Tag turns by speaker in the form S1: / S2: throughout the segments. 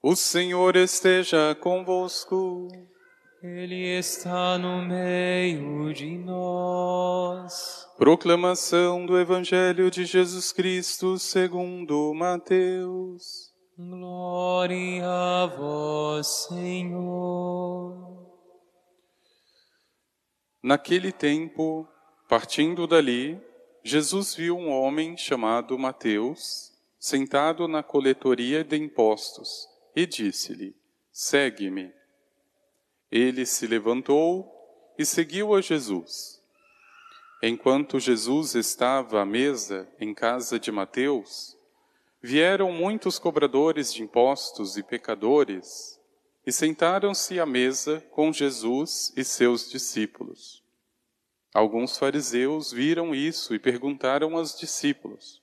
S1: O Senhor esteja convosco.
S2: Ele está no meio de nós.
S1: Proclamação do Evangelho de Jesus Cristo segundo Mateus.
S2: Glória a vós, Senhor.
S1: Naquele tempo, partindo dali, Jesus viu um homem chamado Mateus, sentado na coletoria de impostos, e disse-lhe: Segue-me. Ele se levantou e seguiu a Jesus. Enquanto Jesus estava à mesa em casa de Mateus, vieram muitos cobradores de impostos e pecadores e sentaram-se à mesa com Jesus e seus discípulos. Alguns fariseus viram isso e perguntaram aos discípulos: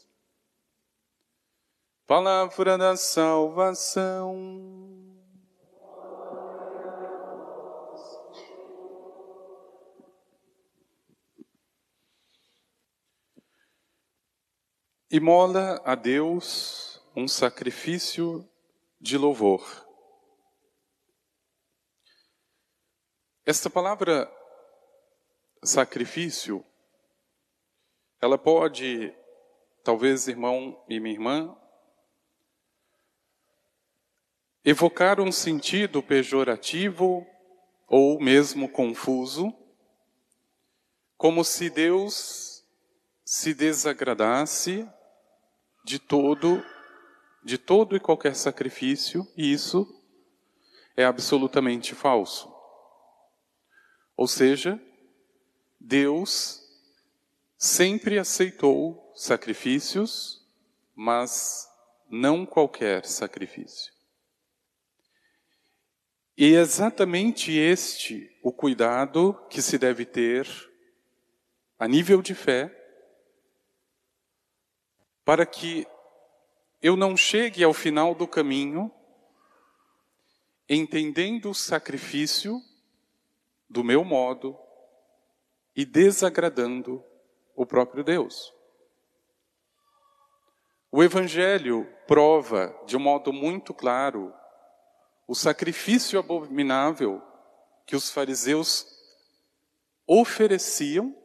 S1: Palavra da salvação. Imola a Deus um sacrifício de louvor. Esta palavra sacrifício, ela pode, talvez, irmão e minha irmã, evocar um sentido pejorativo ou mesmo confuso, como se Deus se desagradasse de todo, de todo e qualquer sacrifício, e isso é absolutamente falso. Ou seja, Deus sempre aceitou sacrifícios, mas não qualquer sacrifício. E é exatamente este o cuidado que se deve ter a nível de fé para que eu não chegue ao final do caminho entendendo o sacrifício do meu modo e desagradando o próprio Deus. O Evangelho prova de um modo muito claro o sacrifício abominável que os fariseus ofereciam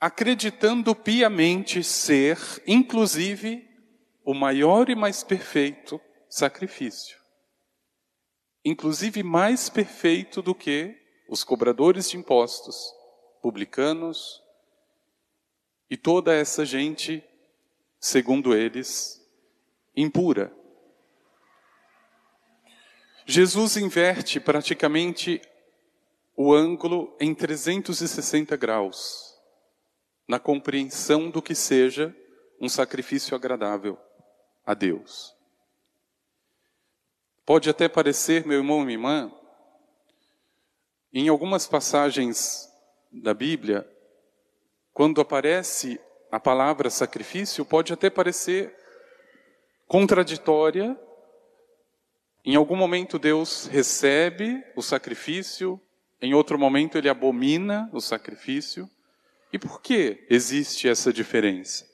S1: acreditando piamente ser, inclusive, o maior e mais perfeito sacrifício. Inclusive mais perfeito do que os cobradores de impostos, publicanos e toda essa gente, segundo eles, impura. Jesus inverte praticamente o ângulo em 360 graus na compreensão do que seja um sacrifício agradável a Deus. Pode até parecer, meu irmão e minha irmã, em algumas passagens da Bíblia, quando aparece a palavra sacrifício, pode até parecer contraditória. Em algum momento Deus recebe o sacrifício, em outro momento ele abomina o sacrifício. E por que existe essa diferença?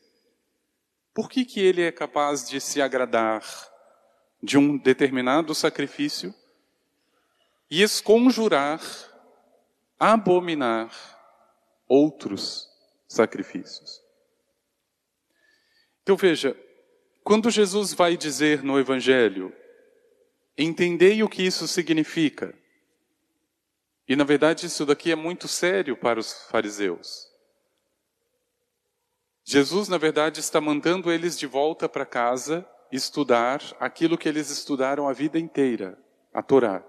S1: Por que, que ele é capaz de se agradar de um determinado sacrifício e esconjurar, abominar outros sacrifícios? Então veja, quando Jesus vai dizer no Evangelho, entendei o que isso significa, e na verdade isso daqui é muito sério para os fariseus. Jesus, na verdade, está mandando eles de volta para casa estudar aquilo que eles estudaram a vida inteira, a Torá.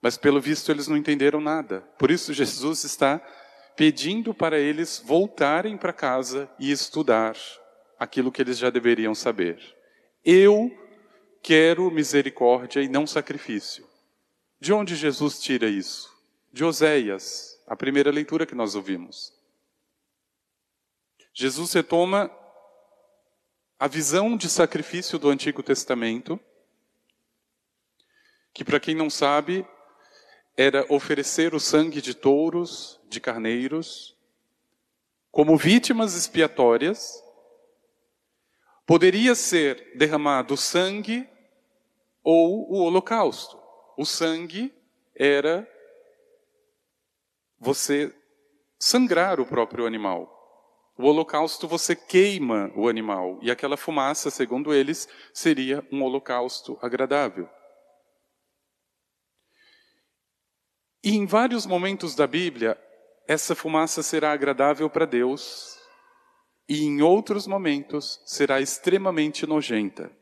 S1: Mas pelo visto eles não entenderam nada. Por isso Jesus está pedindo para eles voltarem para casa e estudar aquilo que eles já deveriam saber. Eu quero misericórdia e não sacrifício. De onde Jesus tira isso? De Oséias, a primeira leitura que nós ouvimos. Jesus retoma a visão de sacrifício do Antigo Testamento, que, para quem não sabe, era oferecer o sangue de touros, de carneiros, como vítimas expiatórias. Poderia ser derramado sangue ou o holocausto. O sangue era você sangrar o próprio animal. O holocausto você queima o animal e aquela fumaça, segundo eles, seria um holocausto agradável. E em vários momentos da Bíblia, essa fumaça será agradável para Deus, e em outros momentos será extremamente nojenta.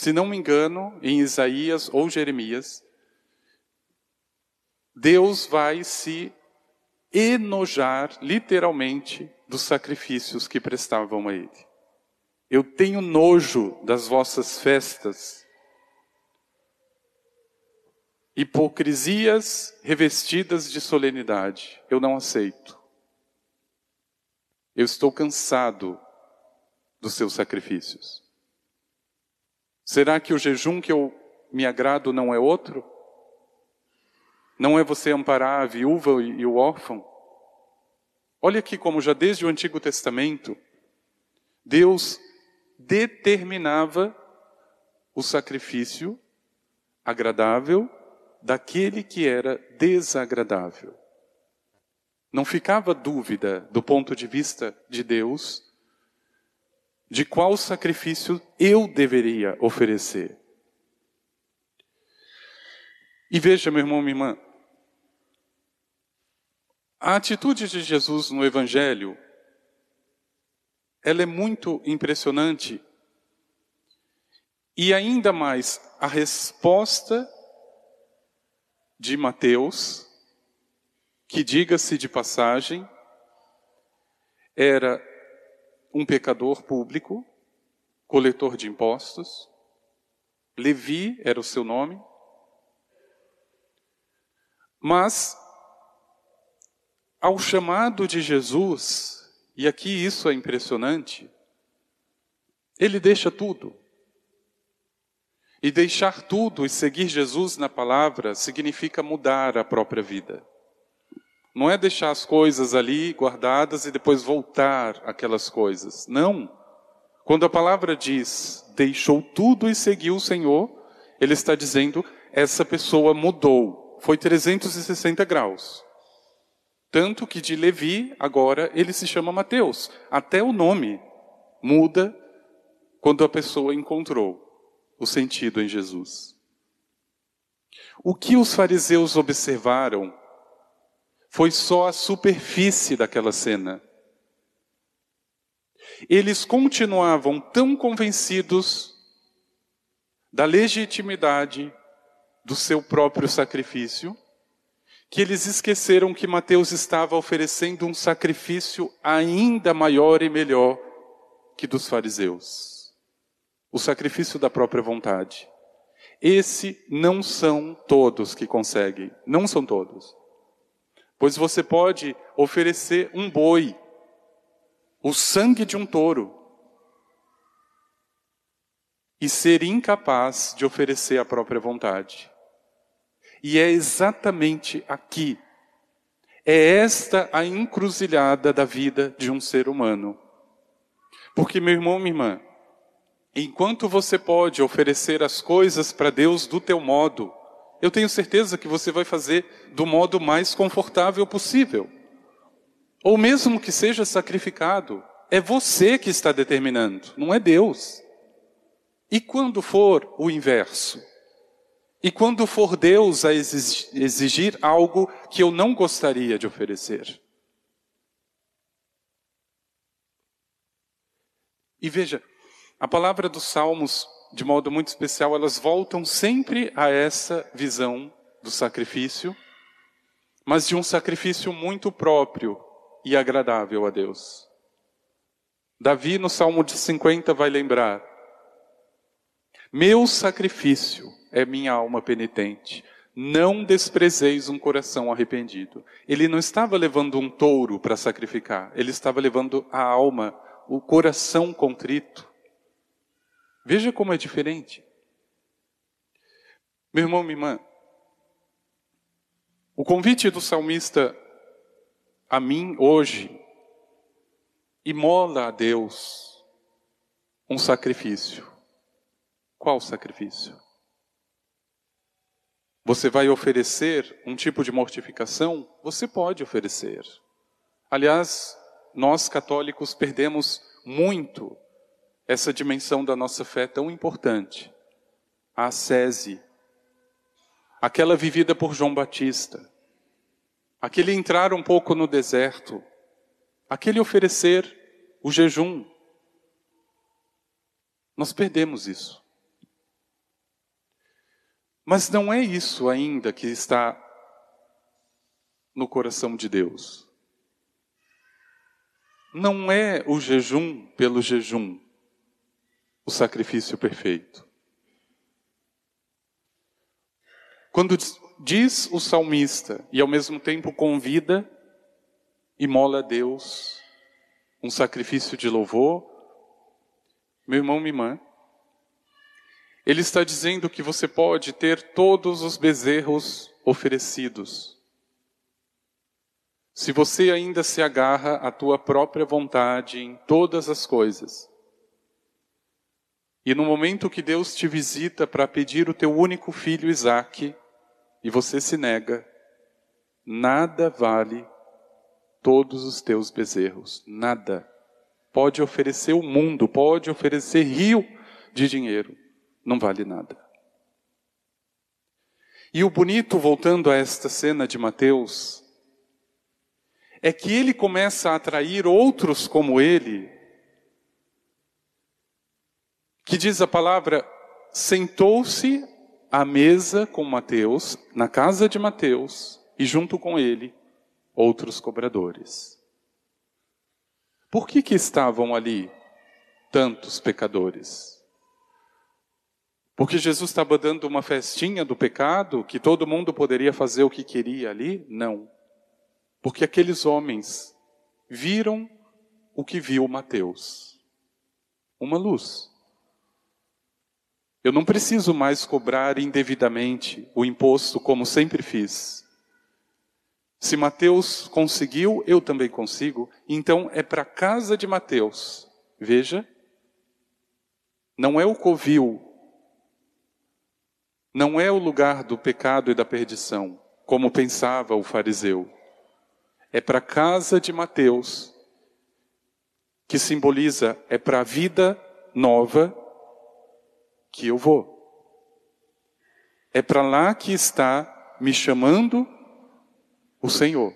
S1: Se não me engano, em Isaías ou Jeremias, Deus vai se enojar, literalmente, dos sacrifícios que prestavam a Ele. Eu tenho nojo das vossas festas, hipocrisias revestidas de solenidade. Eu não aceito. Eu estou cansado dos seus sacrifícios. Será que o jejum que eu me agrado não é outro? Não é você amparar a viúva e o órfão? Olha aqui como já desde o Antigo Testamento, Deus determinava o sacrifício agradável daquele que era desagradável. Não ficava dúvida do ponto de vista de Deus de qual sacrifício eu deveria oferecer. E veja, meu irmão, minha irmã, a atitude de Jesus no Evangelho, ela é muito impressionante. E ainda mais, a resposta de Mateus, que diga-se de passagem, era um pecador público, coletor de impostos. Levi era o seu nome. Mas, ao chamado de Jesus, e aqui isso é impressionante, ele deixa tudo. E deixar tudo e seguir Jesus na palavra significa mudar a própria vida. Não é deixar as coisas ali guardadas e depois voltar aquelas coisas. Não. Quando a palavra diz deixou tudo e seguiu o Senhor, ele está dizendo essa pessoa mudou. Foi 360 graus. Tanto que de Levi, agora ele se chama Mateus. Até o nome muda quando a pessoa encontrou o sentido em Jesus. O que os fariseus observaram foi só a superfície daquela cena. Eles continuavam tão convencidos da legitimidade do seu próprio sacrifício, que eles esqueceram que Mateus estava oferecendo um sacrifício ainda maior e melhor que dos fariseus o sacrifício da própria vontade. Esse não são todos que conseguem, não são todos. Pois você pode oferecer um boi, o sangue de um touro, e ser incapaz de oferecer a própria vontade. E é exatamente aqui, é esta a encruzilhada da vida de um ser humano. Porque, meu irmão, minha irmã, enquanto você pode oferecer as coisas para Deus do teu modo, eu tenho certeza que você vai fazer do modo mais confortável possível. Ou mesmo que seja sacrificado, é você que está determinando, não é Deus. E quando for o inverso? E quando for Deus a exigir algo que eu não gostaria de oferecer? E veja, a palavra dos Salmos de modo muito especial, elas voltam sempre a essa visão do sacrifício, mas de um sacrifício muito próprio e agradável a Deus. Davi, no Salmo de 50, vai lembrar: Meu sacrifício é minha alma penitente. Não desprezeis um coração arrependido. Ele não estava levando um touro para sacrificar, ele estava levando a alma, o coração contrito. Veja como é diferente. Meu irmão, minha irmã, o convite do salmista a mim hoje, imola a Deus um sacrifício. Qual sacrifício? Você vai oferecer um tipo de mortificação? Você pode oferecer. Aliás, nós católicos perdemos muito essa dimensão da nossa fé tão importante. A ascese, aquela vivida por João Batista, aquele entrar um pouco no deserto, aquele oferecer o jejum. Nós perdemos isso. Mas não é isso ainda que está no coração de Deus. Não é o jejum pelo jejum o sacrifício perfeito. Quando diz o salmista e ao mesmo tempo convida e mola a Deus um sacrifício de louvor, meu irmão, minha irmã, ele está dizendo que você pode ter todos os bezerros oferecidos. Se você ainda se agarra à tua própria vontade em todas as coisas, e no momento que Deus te visita para pedir o teu único filho Isaque, e você se nega, nada vale todos os teus bezerros, nada. Pode oferecer o mundo, pode oferecer rio de dinheiro, não vale nada. E o bonito, voltando a esta cena de Mateus, é que ele começa a atrair outros como ele, que diz a palavra, sentou-se à mesa com Mateus, na casa de Mateus, e junto com ele, outros cobradores. Por que que estavam ali tantos pecadores? Porque Jesus estava dando uma festinha do pecado, que todo mundo poderia fazer o que queria ali? Não. Porque aqueles homens viram o que viu Mateus: uma luz. Eu não preciso mais cobrar indevidamente o imposto como sempre fiz. Se Mateus conseguiu, eu também consigo. Então é para a casa de Mateus. Veja, não é o covil não é o lugar do pecado e da perdição, como pensava o fariseu. É para a casa de Mateus, que simboliza, é para a vida nova que eu vou. É para lá que está me chamando o Senhor.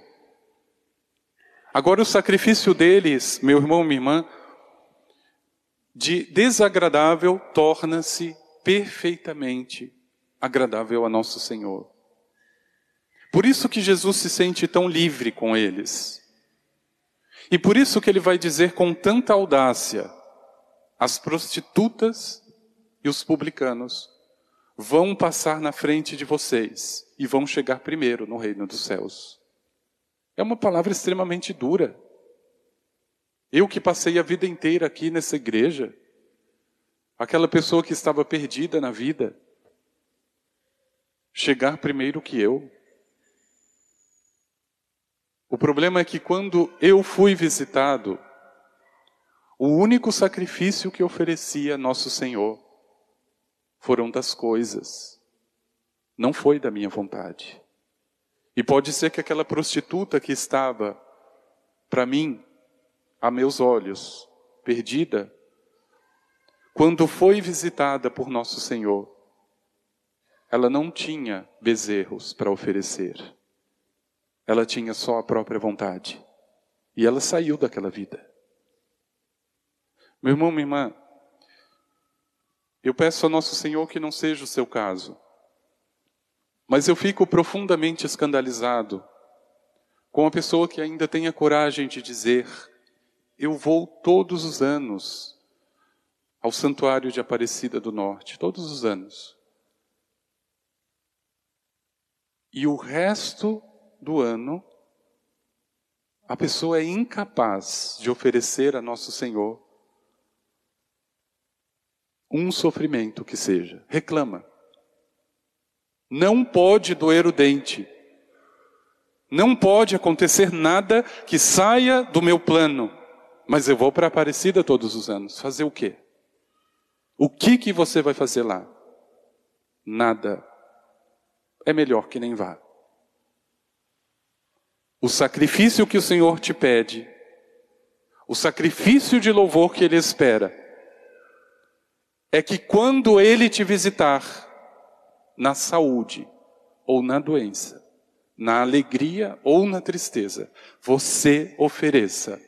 S1: Agora, o sacrifício deles, meu irmão, minha irmã, de desagradável torna-se perfeitamente agradável a nosso Senhor. Por isso que Jesus se sente tão livre com eles. E por isso que ele vai dizer com tanta audácia: as prostitutas e os publicanos vão passar na frente de vocês e vão chegar primeiro no reino dos céus. É uma palavra extremamente dura. Eu que passei a vida inteira aqui nessa igreja, aquela pessoa que estava perdida na vida, chegar primeiro que eu. O problema é que quando eu fui visitado, o único sacrifício que oferecia Nosso Senhor foram das coisas, não foi da minha vontade. E pode ser que aquela prostituta que estava, para mim, a meus olhos, perdida, quando foi visitada por Nosso Senhor, ela não tinha bezerros para oferecer. Ela tinha só a própria vontade. E ela saiu daquela vida. Meu irmão, minha irmã, eu peço ao nosso Senhor que não seja o seu caso. Mas eu fico profundamente escandalizado com a pessoa que ainda tem a coragem de dizer: Eu vou todos os anos ao santuário de Aparecida do Norte, todos os anos. E o resto do ano, a pessoa é incapaz de oferecer a Nosso Senhor um sofrimento que seja. Reclama. Não pode doer o dente. Não pode acontecer nada que saia do meu plano. Mas eu vou para Aparecida todos os anos. Fazer o quê? O que que você vai fazer lá? Nada é melhor que nem vá. O sacrifício que o Senhor te pede, o sacrifício de louvor que Ele espera, é que quando Ele te visitar, na saúde ou na doença, na alegria ou na tristeza, você ofereça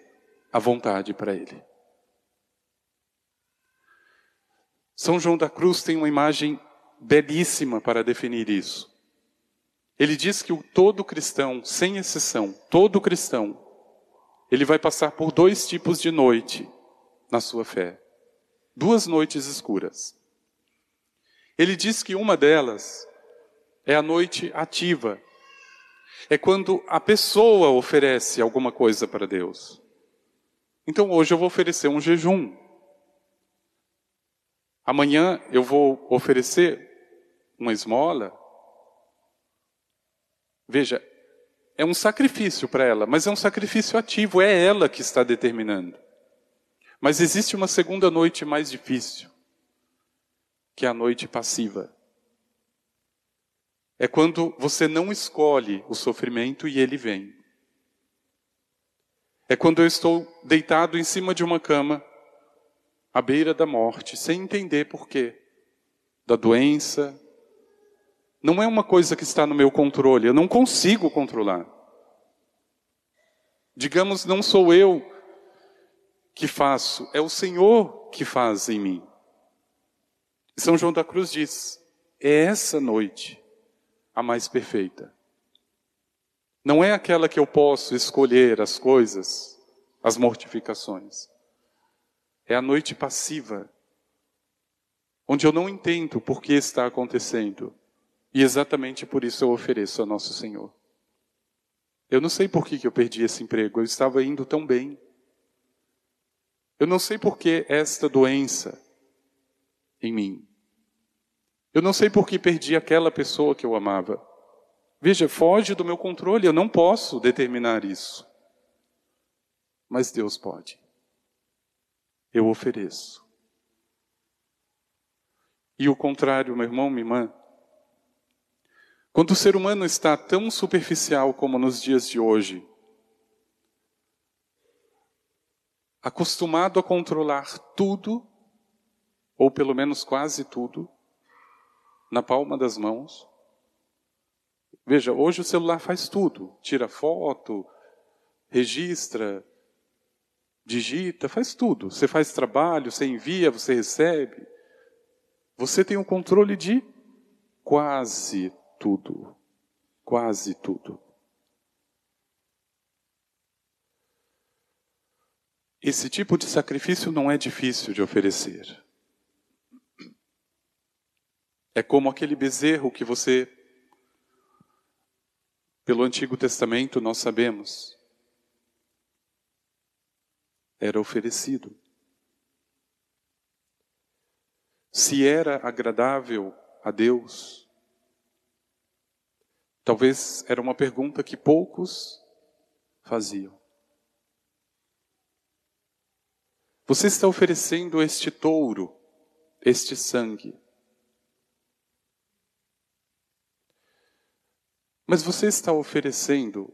S1: a vontade para Ele. São João da Cruz tem uma imagem belíssima para definir isso. Ele diz que o todo cristão, sem exceção, todo cristão, ele vai passar por dois tipos de noite na sua fé. Duas noites escuras. Ele diz que uma delas é a noite ativa. É quando a pessoa oferece alguma coisa para Deus. Então hoje eu vou oferecer um jejum. Amanhã eu vou oferecer uma esmola. Veja, é um sacrifício para ela, mas é um sacrifício ativo, é ela que está determinando. Mas existe uma segunda noite mais difícil, que é a noite passiva. É quando você não escolhe o sofrimento e ele vem. É quando eu estou deitado em cima de uma cama, à beira da morte, sem entender porquê. Da doença, não é uma coisa que está no meu controle, eu não consigo controlar. Digamos, não sou eu que faço, é o Senhor que faz em mim. São João da Cruz diz: é essa noite a mais perfeita. Não é aquela que eu posso escolher as coisas, as mortificações. É a noite passiva, onde eu não entendo por que está acontecendo e exatamente por isso eu ofereço a Nosso Senhor. Eu não sei por que, que eu perdi esse emprego, eu estava indo tão bem. Eu não sei por que esta doença em mim. Eu não sei por que perdi aquela pessoa que eu amava. Veja, foge do meu controle, eu não posso determinar isso. Mas Deus pode. Eu ofereço. E o contrário, meu irmão, minha irmã, quando o ser humano está tão superficial como nos dias de hoje, acostumado a controlar tudo, ou pelo menos quase tudo, na palma das mãos. Veja, hoje o celular faz tudo: tira foto, registra, digita, faz tudo. Você faz trabalho, você envia, você recebe. Você tem o controle de quase tudo, quase tudo. Esse tipo de sacrifício não é difícil de oferecer. É como aquele bezerro que você, pelo Antigo Testamento, nós sabemos, era oferecido. Se era agradável a Deus, Talvez era uma pergunta que poucos faziam. Você está oferecendo este touro, este sangue. Mas você está oferecendo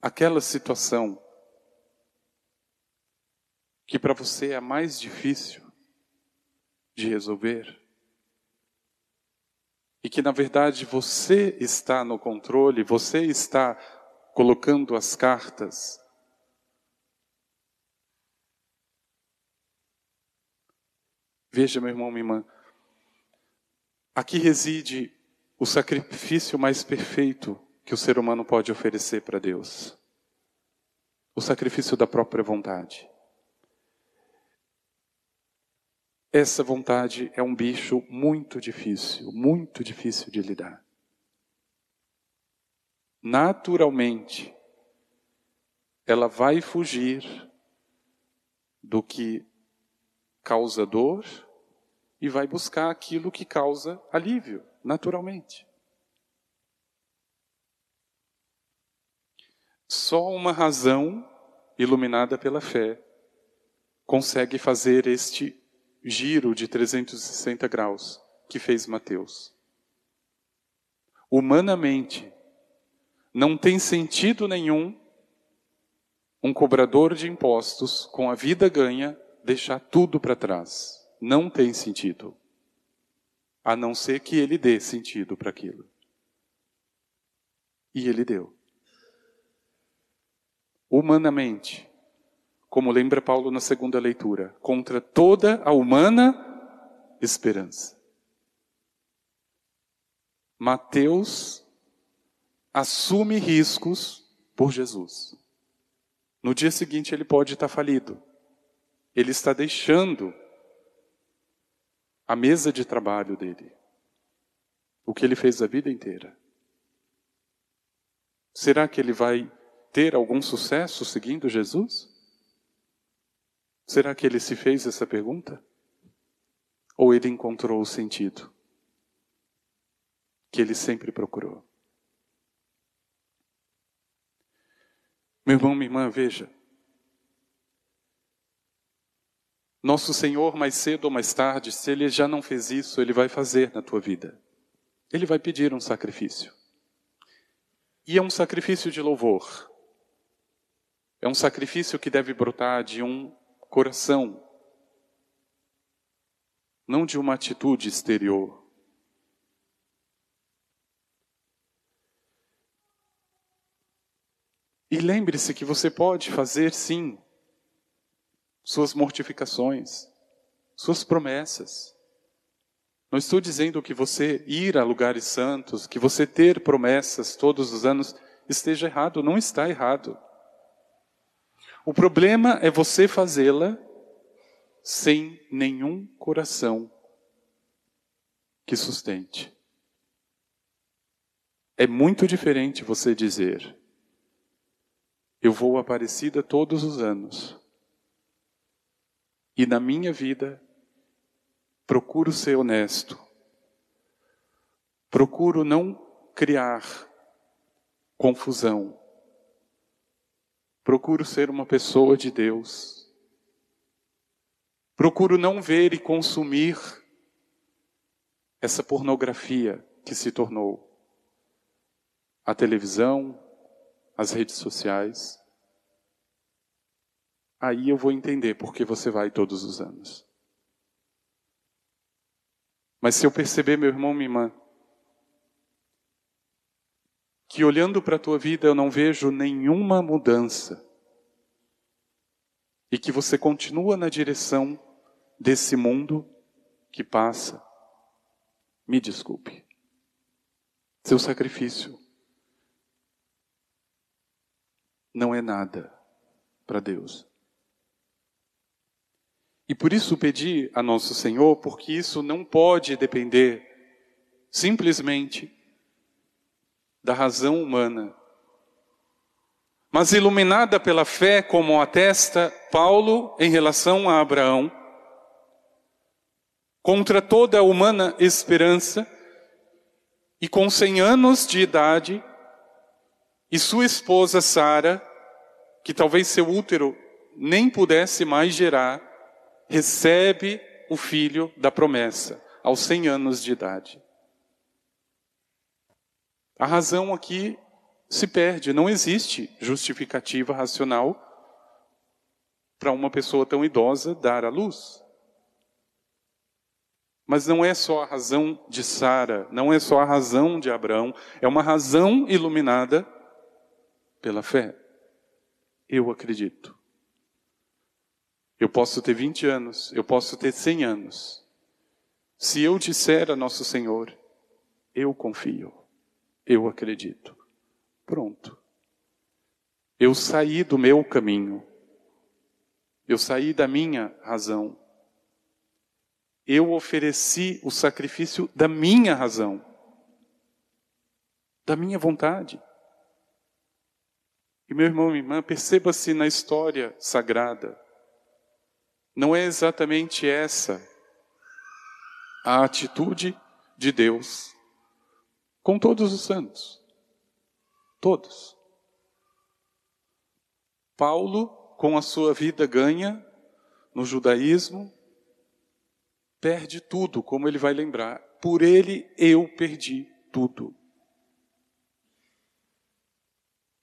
S1: aquela situação que para você é a mais difícil de resolver? e que na verdade você está no controle, você está colocando as cartas. Veja, meu irmão, minha irmã, aqui reside o sacrifício mais perfeito que o ser humano pode oferecer para Deus o sacrifício da própria vontade. essa vontade é um bicho muito difícil, muito difícil de lidar. Naturalmente, ela vai fugir do que causa dor e vai buscar aquilo que causa alívio, naturalmente. Só uma razão iluminada pela fé consegue fazer este giro de 360 graus que fez Mateus. Humanamente, não tem sentido nenhum um cobrador de impostos com a vida ganha deixar tudo para trás. Não tem sentido. A não ser que ele dê sentido para aquilo. E ele deu humanamente, como lembra Paulo na segunda leitura, contra toda a humana esperança. Mateus assume riscos por Jesus. No dia seguinte ele pode estar falido. Ele está deixando a mesa de trabalho dele. O que ele fez a vida inteira. Será que ele vai ter algum sucesso seguindo Jesus? Será que ele se fez essa pergunta? Ou ele encontrou o sentido que ele sempre procurou? Meu irmão, minha irmã, veja. Nosso Senhor, mais cedo ou mais tarde, se Ele já não fez isso, Ele vai fazer na tua vida. Ele vai pedir um sacrifício. E é um sacrifício de louvor. É um sacrifício que deve brotar de um coração, não de uma atitude exterior. E lembre-se que você pode fazer sim suas mortificações, suas promessas. Não estou dizendo que você ir a lugares santos, que você ter promessas todos os anos esteja errado, não está errado. O problema é você fazê-la sem nenhum coração que sustente. É muito diferente você dizer: Eu vou Aparecida todos os anos. E na minha vida procuro ser honesto. Procuro não criar confusão. Procuro ser uma pessoa de Deus. Procuro não ver e consumir essa pornografia que se tornou a televisão, as redes sociais. Aí eu vou entender por que você vai todos os anos. Mas se eu perceber, meu irmão, minha irmã, que olhando para a tua vida eu não vejo nenhuma mudança e que você continua na direção desse mundo que passa, me desculpe. Seu sacrifício não é nada para Deus. E por isso pedi a nosso Senhor, porque isso não pode depender simplesmente da razão humana, mas iluminada pela fé, como atesta Paulo em relação a Abraão, contra toda a humana esperança, e com cem anos de idade, e sua esposa Sara, que talvez seu útero nem pudesse mais gerar, recebe o filho da promessa, aos cem anos de idade. A razão aqui se perde, não existe justificativa racional para uma pessoa tão idosa dar à luz. Mas não é só a razão de Sara, não é só a razão de Abraão, é uma razão iluminada pela fé. Eu acredito. Eu posso ter 20 anos, eu posso ter 100 anos. Se eu disser a Nosso Senhor, eu confio. Eu acredito. Pronto. Eu saí do meu caminho. Eu saí da minha razão. Eu ofereci o sacrifício da minha razão, da minha vontade. E meu irmão e irmã, perceba-se na história sagrada, não é exatamente essa a atitude de Deus com todos os santos. Todos. Paulo, com a sua vida ganha no judaísmo, perde tudo, como ele vai lembrar. Por ele eu perdi tudo.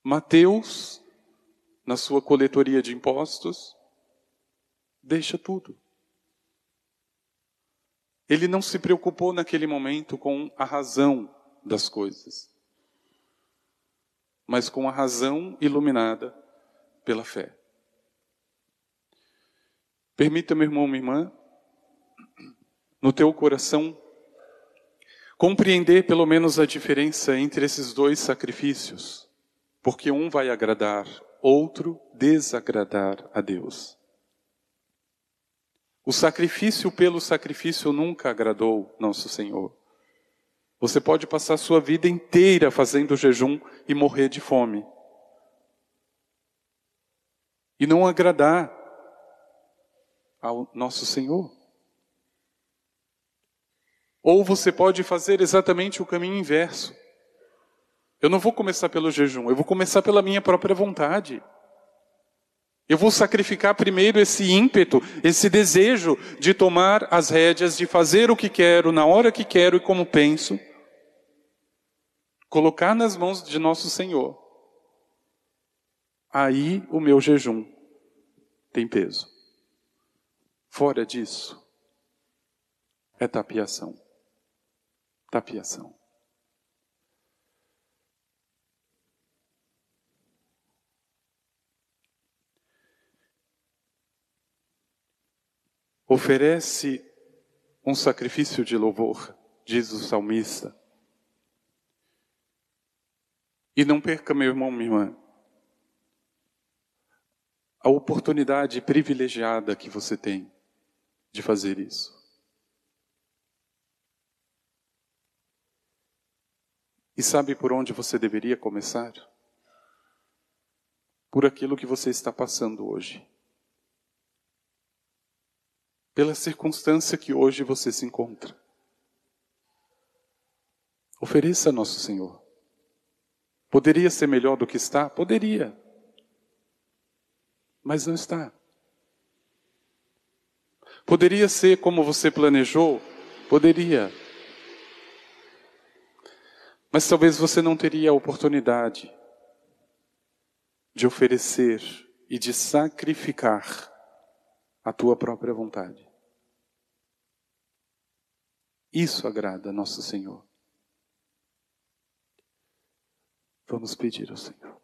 S1: Mateus, na sua coletoria de impostos, deixa tudo. Ele não se preocupou naquele momento com a razão das coisas, mas com a razão iluminada pela fé. Permita, meu irmão, minha irmã, no teu coração, compreender pelo menos a diferença entre esses dois sacrifícios, porque um vai agradar, outro desagradar a Deus. O sacrifício pelo sacrifício nunca agradou nosso Senhor. Você pode passar sua vida inteira fazendo jejum e morrer de fome. E não agradar ao nosso Senhor. Ou você pode fazer exatamente o caminho inverso. Eu não vou começar pelo jejum, eu vou começar pela minha própria vontade. Eu vou sacrificar primeiro esse ímpeto, esse desejo de tomar as rédeas, de fazer o que quero, na hora que quero e como penso. Colocar nas mãos de nosso Senhor. Aí o meu jejum tem peso. Fora disso, é tapiação. Tapiação. Oferece um sacrifício de louvor, diz o salmista. E não perca, meu irmão, minha irmã, a oportunidade privilegiada que você tem de fazer isso. E sabe por onde você deveria começar? Por aquilo que você está passando hoje pela circunstância que hoje você se encontra. Ofereça a Nosso Senhor. Poderia ser melhor do que está? Poderia. Mas não está. Poderia ser como você planejou? Poderia. Mas talvez você não teria a oportunidade de oferecer e de sacrificar a tua própria vontade. Isso agrada nosso Senhor. Vamos pedir ao Senhor.